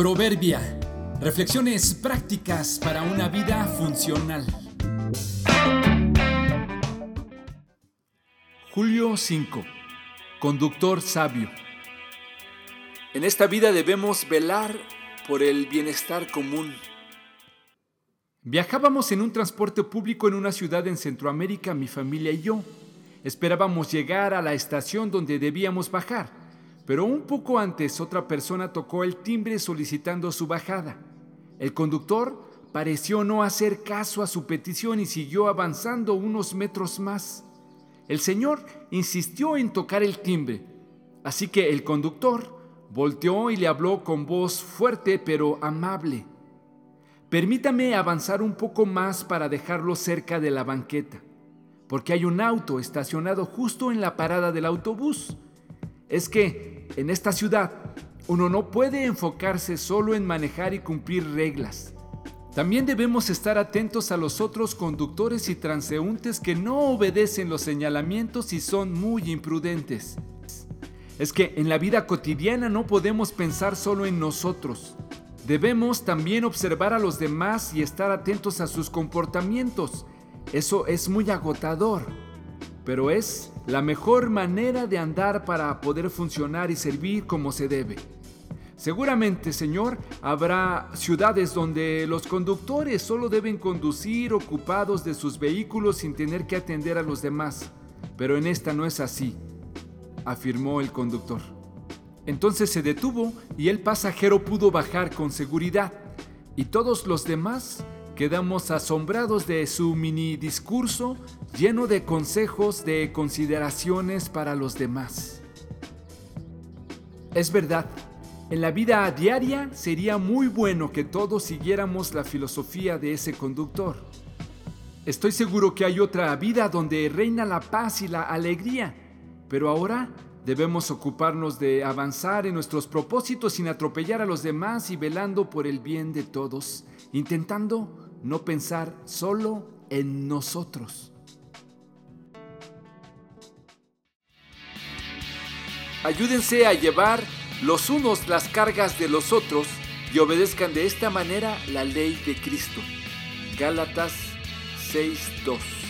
Proverbia. Reflexiones prácticas para una vida funcional. Julio 5. Conductor sabio. En esta vida debemos velar por el bienestar común. Viajábamos en un transporte público en una ciudad en Centroamérica, mi familia y yo. Esperábamos llegar a la estación donde debíamos bajar pero un poco antes otra persona tocó el timbre solicitando su bajada. El conductor pareció no hacer caso a su petición y siguió avanzando unos metros más. El señor insistió en tocar el timbre, así que el conductor volteó y le habló con voz fuerte pero amable. Permítame avanzar un poco más para dejarlo cerca de la banqueta, porque hay un auto estacionado justo en la parada del autobús. Es que en esta ciudad, uno no puede enfocarse solo en manejar y cumplir reglas. También debemos estar atentos a los otros conductores y transeúntes que no obedecen los señalamientos y son muy imprudentes. Es que en la vida cotidiana no podemos pensar solo en nosotros. Debemos también observar a los demás y estar atentos a sus comportamientos. Eso es muy agotador pero es la mejor manera de andar para poder funcionar y servir como se debe. Seguramente, Señor, habrá ciudades donde los conductores solo deben conducir ocupados de sus vehículos sin tener que atender a los demás, pero en esta no es así, afirmó el conductor. Entonces se detuvo y el pasajero pudo bajar con seguridad, y todos los demás quedamos asombrados de su mini discurso lleno de consejos, de consideraciones para los demás. Es verdad, en la vida diaria sería muy bueno que todos siguiéramos la filosofía de ese conductor. Estoy seguro que hay otra vida donde reina la paz y la alegría, pero ahora debemos ocuparnos de avanzar en nuestros propósitos sin atropellar a los demás y velando por el bien de todos, intentando no pensar solo en nosotros. Ayúdense a llevar los unos las cargas de los otros y obedezcan de esta manera la ley de Cristo. Gálatas 6.2